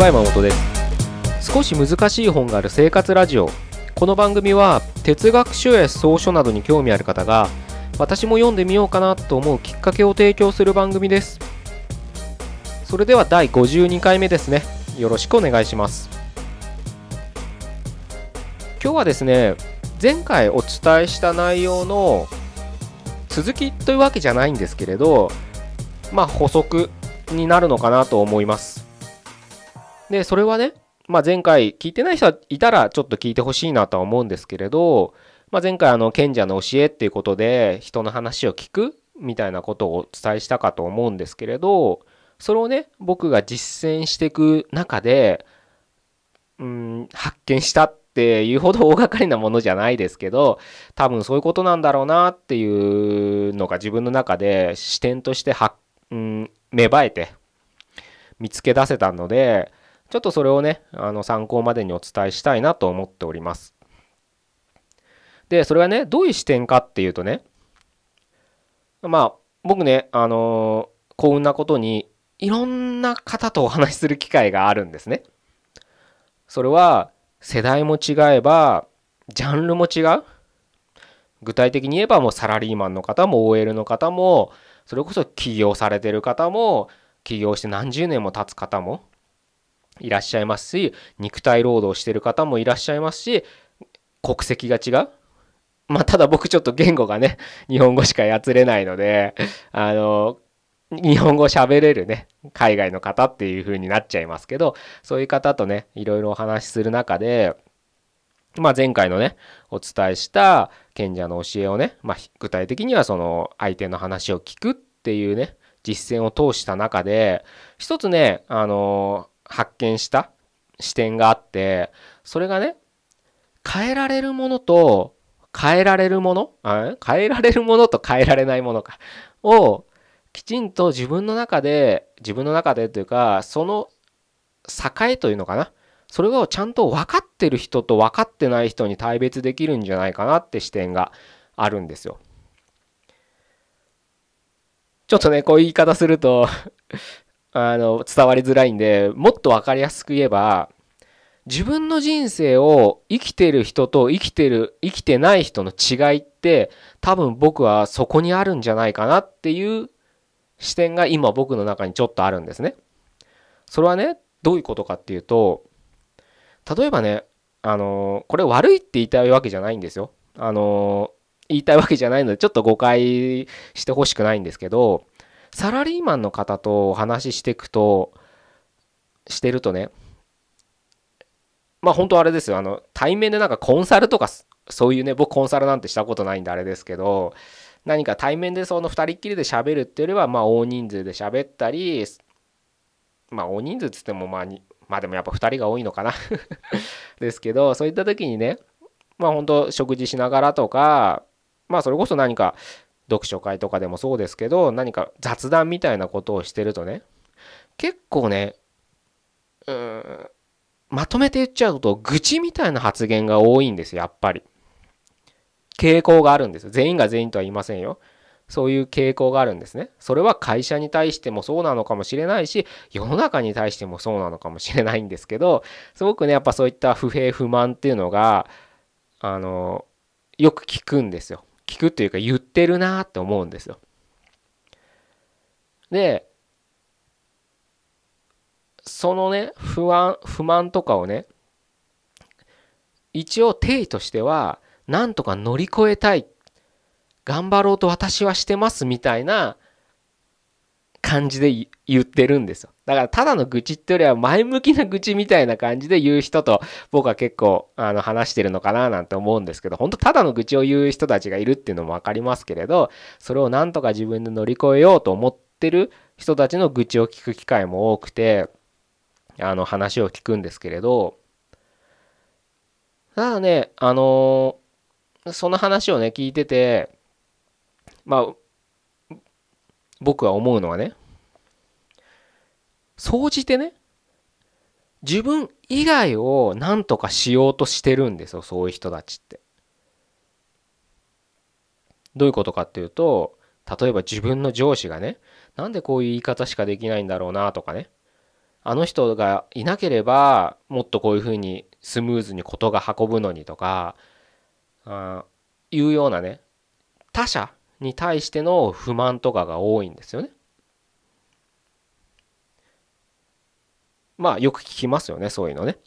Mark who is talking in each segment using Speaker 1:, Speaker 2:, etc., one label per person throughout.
Speaker 1: は山本です。少し難しい本がある生活ラジオ。この番組は哲学書や草書などに興味ある方が私も読んでみようかなと思うきっかけを提供する番組です。それでは第52回目ですね。よろしくお願いします。今日はですね前回お伝えした内容の続きというわけじゃないんですけれどまあ補足になるのかなと思います。でそれはね、まあ、前回聞いてない人いたらちょっと聞いてほしいなとは思うんですけれど、まあ、前回あの賢者の教えっていうことで人の話を聞くみたいなことをお伝えしたかと思うんですけれどそれをね僕が実践していく中でうん発見したっていうほど大掛かりなものじゃないですけど多分そういうことなんだろうなっていうのが自分の中で視点としては、うん、芽生えて見つけ出せたのでちょっとそれをねあの参考までにお伝えしたいなと思っております。でそれはねどういう視点かっていうとねまあ僕ねあの幸運なことにいろんな方とお話しする機会があるんですね。それは世代も違えばジャンルも違う具体的に言えばもうサラリーマンの方も OL の方もそれこそ起業されてる方も起業して何十年も経つ方もいらっしゃいますし肉体労働してる方もいらっしゃいますし国籍が違う。まあただ僕ちょっと言語がね日本語しかやつれないのであの日本語喋れるね海外の方っていう風になっちゃいますけどそういう方とねいろいろお話しする中でまあ前回のねお伝えした賢者の教えをね、まあ、具体的にはその相手の話を聞くっていうね実践を通した中で一つねあの発見した視点があってそれがね変えられるものと変えられるもの変えられるものと変えられないものかをきちんと自分の中で自分の中でというかその境というのかなそれをちゃんと分かってる人と分かってない人に大別できるんじゃないかなって視点があるんですよ。ちょっとねこういう言い方するとあの伝わりづらいんでもっと分かりやすく言えば自分の人生を生きてる人と生きてる生きてない人の違いって多分僕はそこにあるんじゃないかなっていう視点が今僕の中にちょっとあるんですね。それはねどういうことかっていうと例えばねあのこれ悪いって言いたいわけじゃないんですよ。あの言いたいわけじゃないのでちょっと誤解してほしくないんですけどサラリーマンの方とお話ししていくとしてるとねまあ本当あれですよ。あの対面でなんかコンサルとかそういうね僕コンサルなんてしたことないんであれですけど何か対面でその2人っきりで喋るっていうよりはまあ大人数で喋ったりまあ大人数っつってもまあまあでもやっぱ2人が多いのかな。ですけどそういった時にねまあ本当食事しながらとかまあそれこそ何か読書会とかでもそうですけど何か雑談みたいなことをしてるとね結構ねうんまとめて言っちゃうと愚痴みたいな発言が多いんですやっぱり。傾向があるんです全員が全員とは言いませんよ。そういう傾向があるんですね。それは会社に対してもそうなのかもしれないし世の中に対してもそうなのかもしれないんですけどすごくねやっぱそういった不平不満っていうのがあのよく聞くんですよ。聞くっていうか言ってるなって思うんですよ。でそのね不安不満とかをね一応定位としてはなんとか乗り越えたい頑張ろうと私はしてますみたいな感じで言ってるんですよ。だからただの愚痴ってよりは前向きな愚痴みたいな感じで言う人と僕は結構あの話してるのかななんて思うんですけど、本当ただの愚痴を言う人たちがいるっていうのも分かりますけれど、それをなんとか自分で乗り越えようと思ってる人たちの愚痴を聞く機会も多くて、あの話を聞くんですけれど、ただね、あのその話をね、聞いてて、まあ、僕は思うのはね、総じてね？自分以外を何とかしようとしてるんですよそういう人たちって。どういうことかっていうと例えば自分の上司がねなんでこういう言い方しかできないんだろうなとかねあの人がいなければもっとこういうふうにスムーズに事が運ぶのにとかあいうようなね他者に対しての不満とかが多いんですよね。まあよく聞きますよねそういうのね。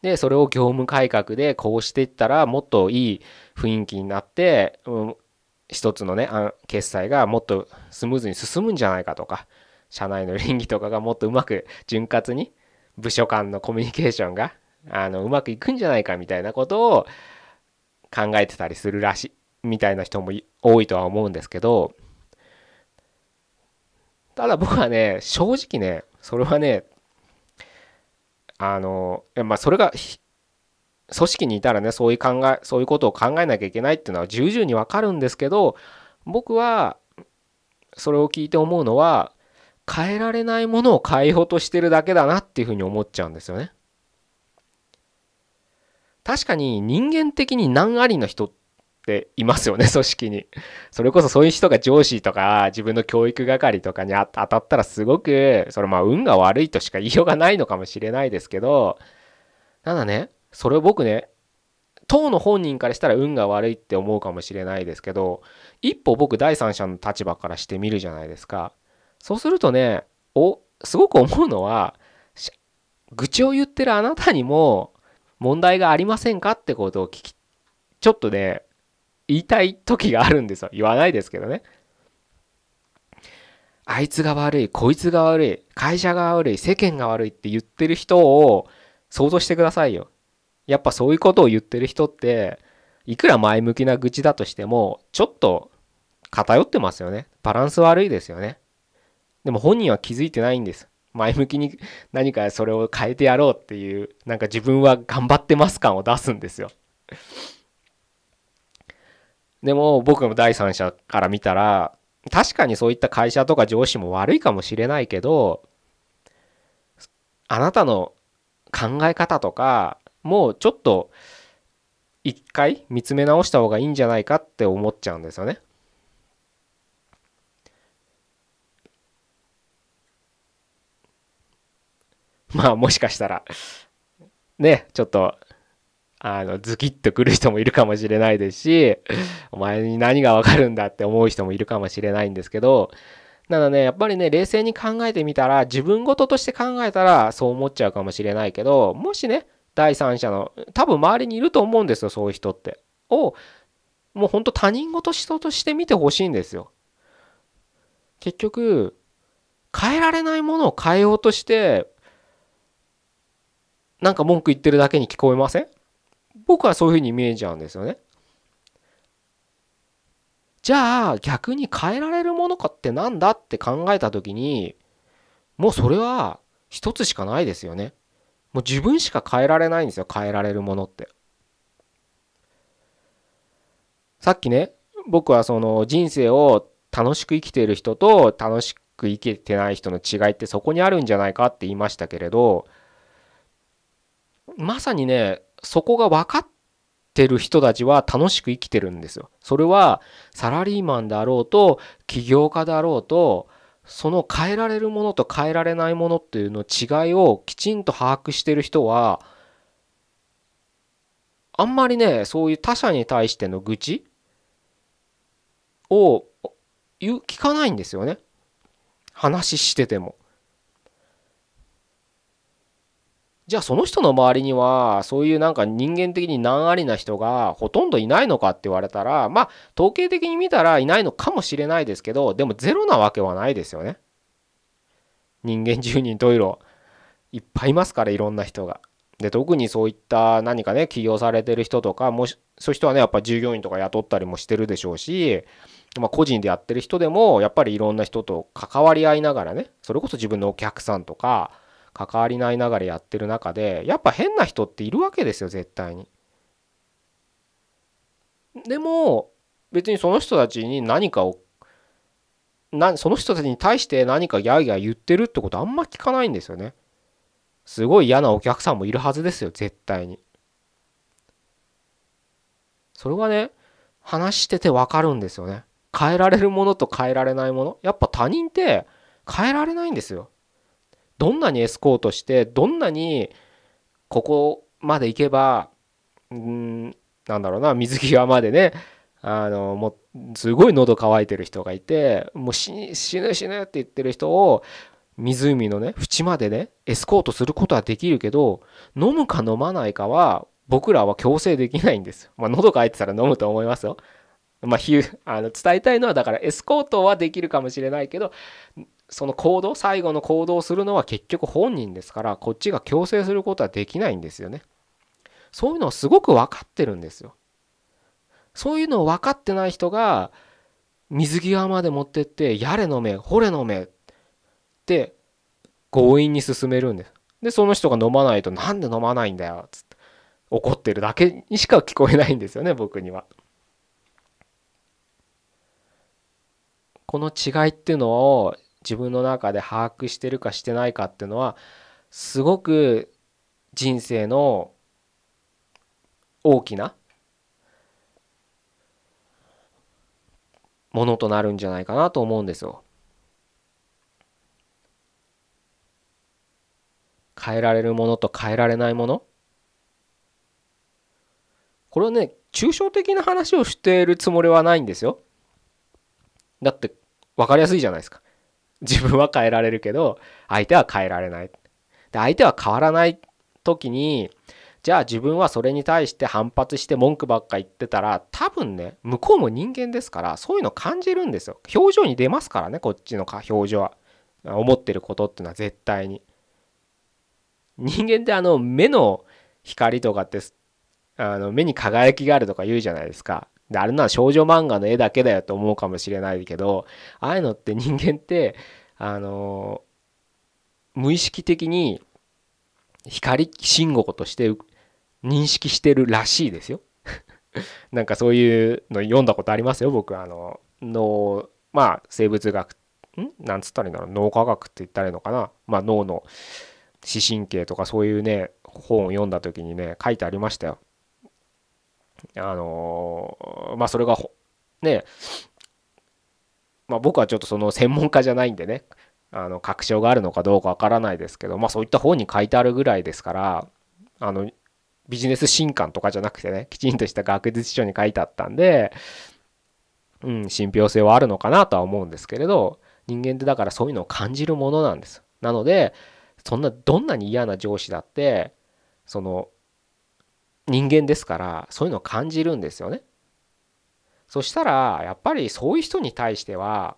Speaker 1: でそれを業務改革でこうしていったらもっといい雰囲気になって、うん、一つのね決済がもっとスムーズに進むんじゃないかとか社内の倫理とかがもっとうまく潤滑に部署間のコミュニケーションがあのうまくいくんじゃないかみたいなことを考えてたりするらしいみたいな人も多いとは思うんですけどただ僕はね正直ねそれはねあのまあそれが組織にいたらねそういう考えそういうことを考えなきゃいけないっていうのは重々にわかるんですけど僕はそれを聞いて思うのは変えられないものを変えようとしてるだけだなっていうふうに思っちゃうんですよね。確かに人間的に難ありな人っていますよね、組織に。それこそそういう人が上司とか自分の教育係とかに当たったらすごく、それまあ運が悪いとしか言いようがないのかもしれないですけど、ただね、それを僕ね、当の本人からしたら運が悪いって思うかもしれないですけど、一歩僕第三者の立場からしてみるじゃないですか。そうするとね、お、すごく思うのは、愚痴を言ってるあなたにも問題がありませんかってことを聞き、ちょっとね、言いたい時があるんですよ。言わないですけどね。あいつが悪い、こいつが悪い、会社が悪い、世間が悪いって言ってる人を想像してくださいよ。やっぱそういうことを言ってる人って、いくら前向きな愚痴だとしても、ちょっと偏ってますよね。バランス悪いですよね。でも本人は気づいてないんです。前向きに何かそれを変えてやろうっていう、なんか自分は頑張ってます感を出すんですよ。でも僕も第三者から見たら、確かにそういった会社とか上司も悪いかもしれないけど、あなたの考え方とか、もうちょっと一回見つめ直した方がいいんじゃないかって思っちゃうんですよね。まあもしかしたら、ね、ちょっと、あの、ズキッとくる人もいるかもしれないですし、お前に何がわかるんだって思う人もいるかもしれないんですけど、ただね、やっぱりね、冷静に考えてみたら、自分事として考えたらそう思っちゃうかもしれないけど、もしね、第三者の、多分周りにいると思うんですよ、そういう人って。を、もうほんと他人事人として見てほしいんですよ。結局、変えられないものを変えようとしてなんか文句言ってるだけに聞こえません？僕はそういうふうに見えちゃうんですよね。じゃあ逆に変えられるものかってなんだって考えた時にもうそれは一つしかないですよね。もう自分しか変えられないんですよ変えられるものって。さっきね僕はその人生を楽しく生きている人と楽しく生きてない人の違いってそこにあるんじゃないかって言いましたけれどまさにね、そこが分かってる人たちは楽しく生きてるんですよ。それはサラリーマンであろうと、起業家であろうと、その変えられるものと変えられないものっていうの違いをきちんと把握してる人は、あんまりね、そういう他者に対しての愚痴を聞かないんですよね。話してても。じゃあその人の周りにはそういうなんか人間的に難ありな人がほとんどいないのかって言われたらまあ統計的に見たらいないのかもしれないですけどでもゼロなわけはないですよね。人間10人十色いっぱいいますからいろんな人が。で特にそういった何かね起業されてる人とかもしそういう人はねやっぱ従業員とか雇ったりもしてるでしょうし、まあ、個人でやってる人でもやっぱりいろんな人と関わり合いながらねそれこそ自分のお客さんとか関わりないながらやってる中でやっぱ変な人っているわけですよ絶対に。でも別にその人たちに何かをなその人たちに対して何かギャーギャー言ってるってことあんま聞かないんですよね。すごい嫌なお客さんもいるはずですよ絶対に。それはね話しててわかるんですよね。変えられるものと変えられないものやっぱ他人って変えられないんですよどんなにエスコートしてどんなにここまで行けばうんなんだろうな水際までねあのもうすごい喉乾いてる人がいてもう死ぬ死ぬって言ってる人を湖のね縁までねエスコートすることはできるけど飲むか飲まないかは僕らは強制できないんですよ。まあ喉乾いてたら飲むと思いますよ。まあ、あの伝えたいのはだからエスコートはできるかもしれないけどその行動最後の行動をするのは結局本人ですからこっちが強制することはできないんですよね。そういうのをすごく分かってるんですよ。そういうのを分かってない人が水際まで持ってってやれ飲めほれ飲めって強引に進めるんです。でその人が飲まないとなんで飲まないんだよっつって怒ってるだけにしか聞こえないんですよね僕には。この違いっていうのを自分の中で把握してるかしてないかっていうのはすごく人生の大きなものとなるんじゃないかなと思うんですよ。変えられるものと変えられないものこれはね抽象的な話をしているつもりはないんですよ。だって分かりやすいじゃないですか。自分は変えられるけど相手は変えられない。で相手は変わらない時にじゃあ自分はそれに対して反発して文句ばっか言ってたら多分ね向こうも人間ですからそういうの感じるんですよ。表情に出ますからねこっちの表情は。思ってることっていうのは絶対に。人間ってあの目の光とかってあの目に輝きがあるとか言うじゃないですか。で、あれな少女漫画の絵だけだよと思うかもしれないけど、ああいうのって人間って、あの無意識的に光信号として認識してるらしいですよ。なんかそういうの読んだことありますよ、僕。あの、脳、まあ生物学、ん？なんつったらいいんだろう、脳科学って言ったらいいのかな？まあ脳の視神経とかそういうね、本を読んだ時にね、書いてありましたよ。あのまあそれがねまあ僕はちょっとその専門家じゃないんでねあの確証があるのかどうかわからないですけどまあそういった本に書いてあるぐらいですからあのビジネス新刊とかじゃなくてねきちんとした学術書に書いてあったんでうん信憑性はあるのかなとは思うんですけれど人間ってだからそういうのを感じるものなんです。なのでそんなどんなに嫌な上司だってその人間ですからそういうのを感じるんですよね。そしたらやっぱりそういう人に対しては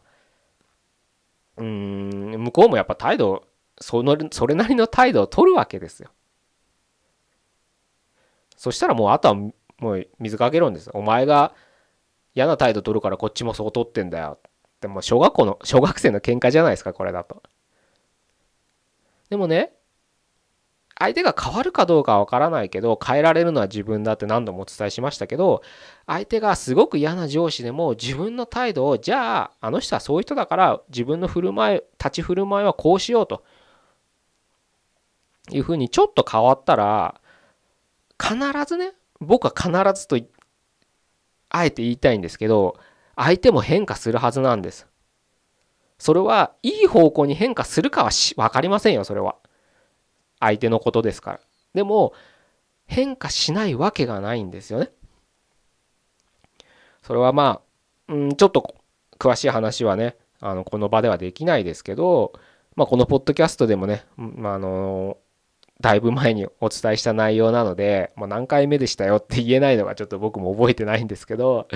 Speaker 1: うん向こうもやっぱ態度そのそれなりの態度を取るわけですよ。そしたらもうあとはもう水かけるんです。お前が嫌な態度取るからこっちもそう取ってんだよ。でも小学校の小学生の喧嘩じゃないですかこれだと。でもね相手が変わるかどうかは分からないけど変えられるのは自分だって何度もお伝えしましたけど相手がすごく嫌な上司でも自分の態度をじゃああの人はそういう人だから自分の振る舞い立ち振る舞いはこうしようというふうにちょっと変わったら必ずね僕は必ずとあえて言いたいんですけど相手も変化するはずなんです。それはいい方向に変化するかは分かりませんよそれは。相手のことですから。でも変化しないわけがないんですよね。それはまあ、うん、ちょっと詳しい話はね、あのこの場ではできないですけど、まあ、このポッドキャストでもね、まあ、あのだいぶ前にお伝えした内容なので、まあ、何回目でしたよって言えないのがちょっと僕も覚えてないんですけど、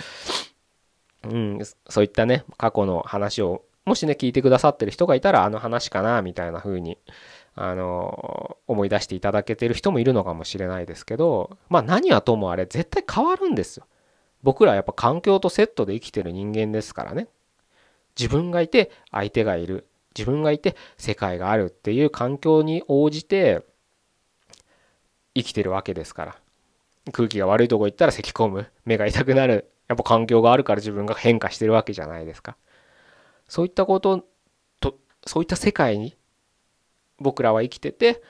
Speaker 1: うん、そういったね過去の話をもしね聞いてくださってる人がいたらあの話かなみたいな風にあの思い出していただけてる人もいるのかもしれないですけどまあ何はともあれ絶対変わるんですよ。僕らはやっぱ環境とセットで生きてる人間ですからね。自分がいて相手がいる。自分がいて世界があるっていう環境に応じて生きてるわけですから。空気が悪いとこ行ったら咳き込む。目が痛くなる。やっぱ環境があるから自分が変化してるわけじゃないですか。そういったこととそういった世界に僕らは生きてて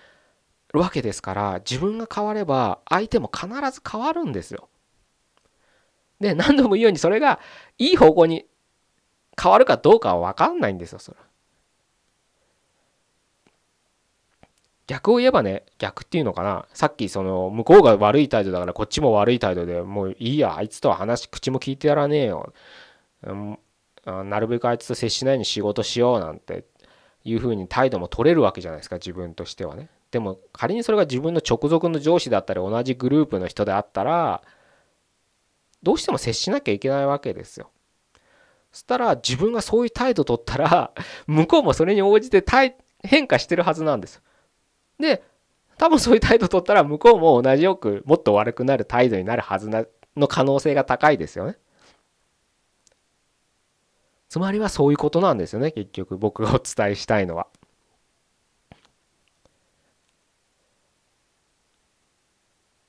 Speaker 1: るわけですから自分が変われば相手も必ず変わるんですよ。で何度も言うようにそれがいい方向に変わるかどうかは分かんないんですよそれ。逆を言えばね逆っていうのかな。さっきその向こうが悪い態度だからこっちも悪い態度でもういいやあいつとは話口も聞いてやらねえよ、うん、なるべくあいつと接しないように仕事しようなんていうふうに態度も取れるわけじゃないですか自分としてはね。でも仮にそれが自分の直属の上司だったり同じグループの人であったらどうしても接しなきゃいけないわけですよ。そしたら自分がそういう態度取ったら 向こうもそれに応じて変化してるはずなんです。で多分そういう態度取ったら向こうも同じよくもっと悪くなる態度になるはずなの可能性が高いですよね。つまりはそういうことなんですよね結局僕がお伝えしたいのは。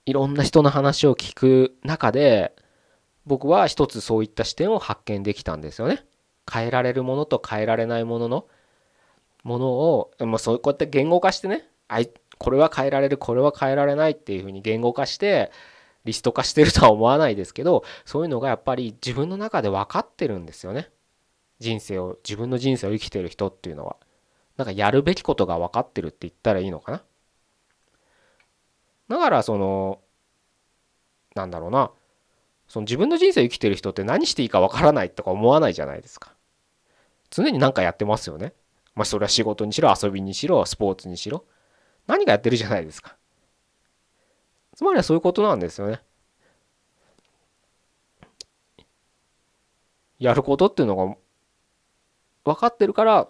Speaker 1: いろんな人の話を聞く中で僕は一つそういった視点を発見できたんですよね。変えられるものと変えられないもののものをもうそうこうやって言語化してねあいこれは変えられるこれは変えられないっていうふうに言語化してリスト化してるとは思わないですけどそういうのがやっぱり自分の中で分かってるんですよね。人生を自分の人生を生きてる人っていうのはなんかやるべきことが分かってるって言ったらいいのかな？だからそのなんだろうな。その自分の人生を生きてる人って何していいか分からないとか思わないじゃないですか。常に何かやってますよね。まあそれは仕事にしろ遊びにしろスポーツにしろ。何かやってるじゃないですか。つまりはそういうことなんですよね。やることっていうのが分かってるから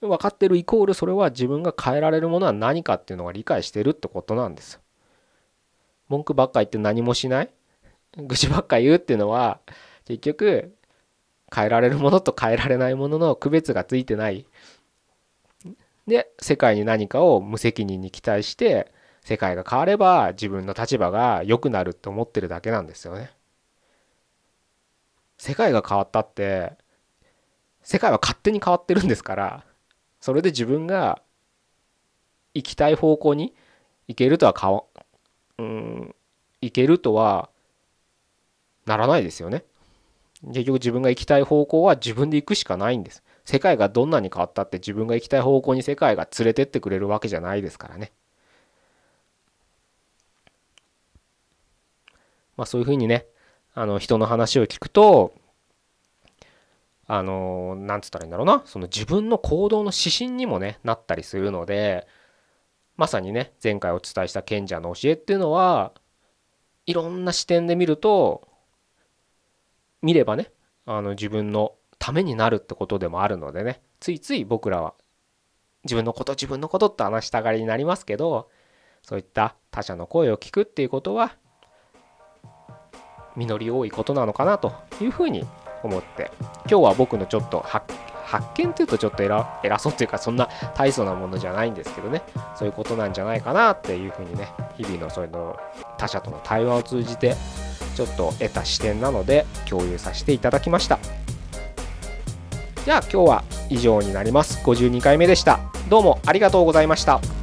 Speaker 1: 分かってるイコールそれは自分が変えられるものは何かっていうのが理解してるってことなんです文句ばっか言って何もしない？愚痴ばっか言うっていうのは結局変えられるものと変えられないものの区別がついてない。で世界に何かを無責任に期待して世界が変われば自分の立場が良くなるって思ってるだけなんですよね。世界が変わったって世界は勝手に変わってるんですからそれで自分が行きたい方向に行けるとはかわうん行けるとはならないですよね。結局自分が行きたい方向は自分で行くしかないんです。世界がどんなに変わったって自分が行きたい方向に世界が連れてってくれるわけじゃないですからね。まあそういうふうにねあの人の話を聞くとあのなんつったらいいんだろうな。その自分の行動の指針にもねなったりするのでまさにね前回お伝えした賢者の教えっていうのはいろんな視点で見ると見ればねあの自分のためになるってことでもあるのでねついつい僕らは自分のこと自分のことって話したがりになりますけどそういった他者の声を聞くっていうことは実り多いことなのかなというふうに思って。今日は僕のちょっと発見っていうとちょっと偉偉そうっていうかそんな大層なものじゃないんですけどね。そういうことなんじゃないかなっていうふうにね日々のそういうの他者との対話を通じてちょっと得た視点なので共有させていただきました。じゃあ今日は以上になります。52回目でした。どうもありがとうございました。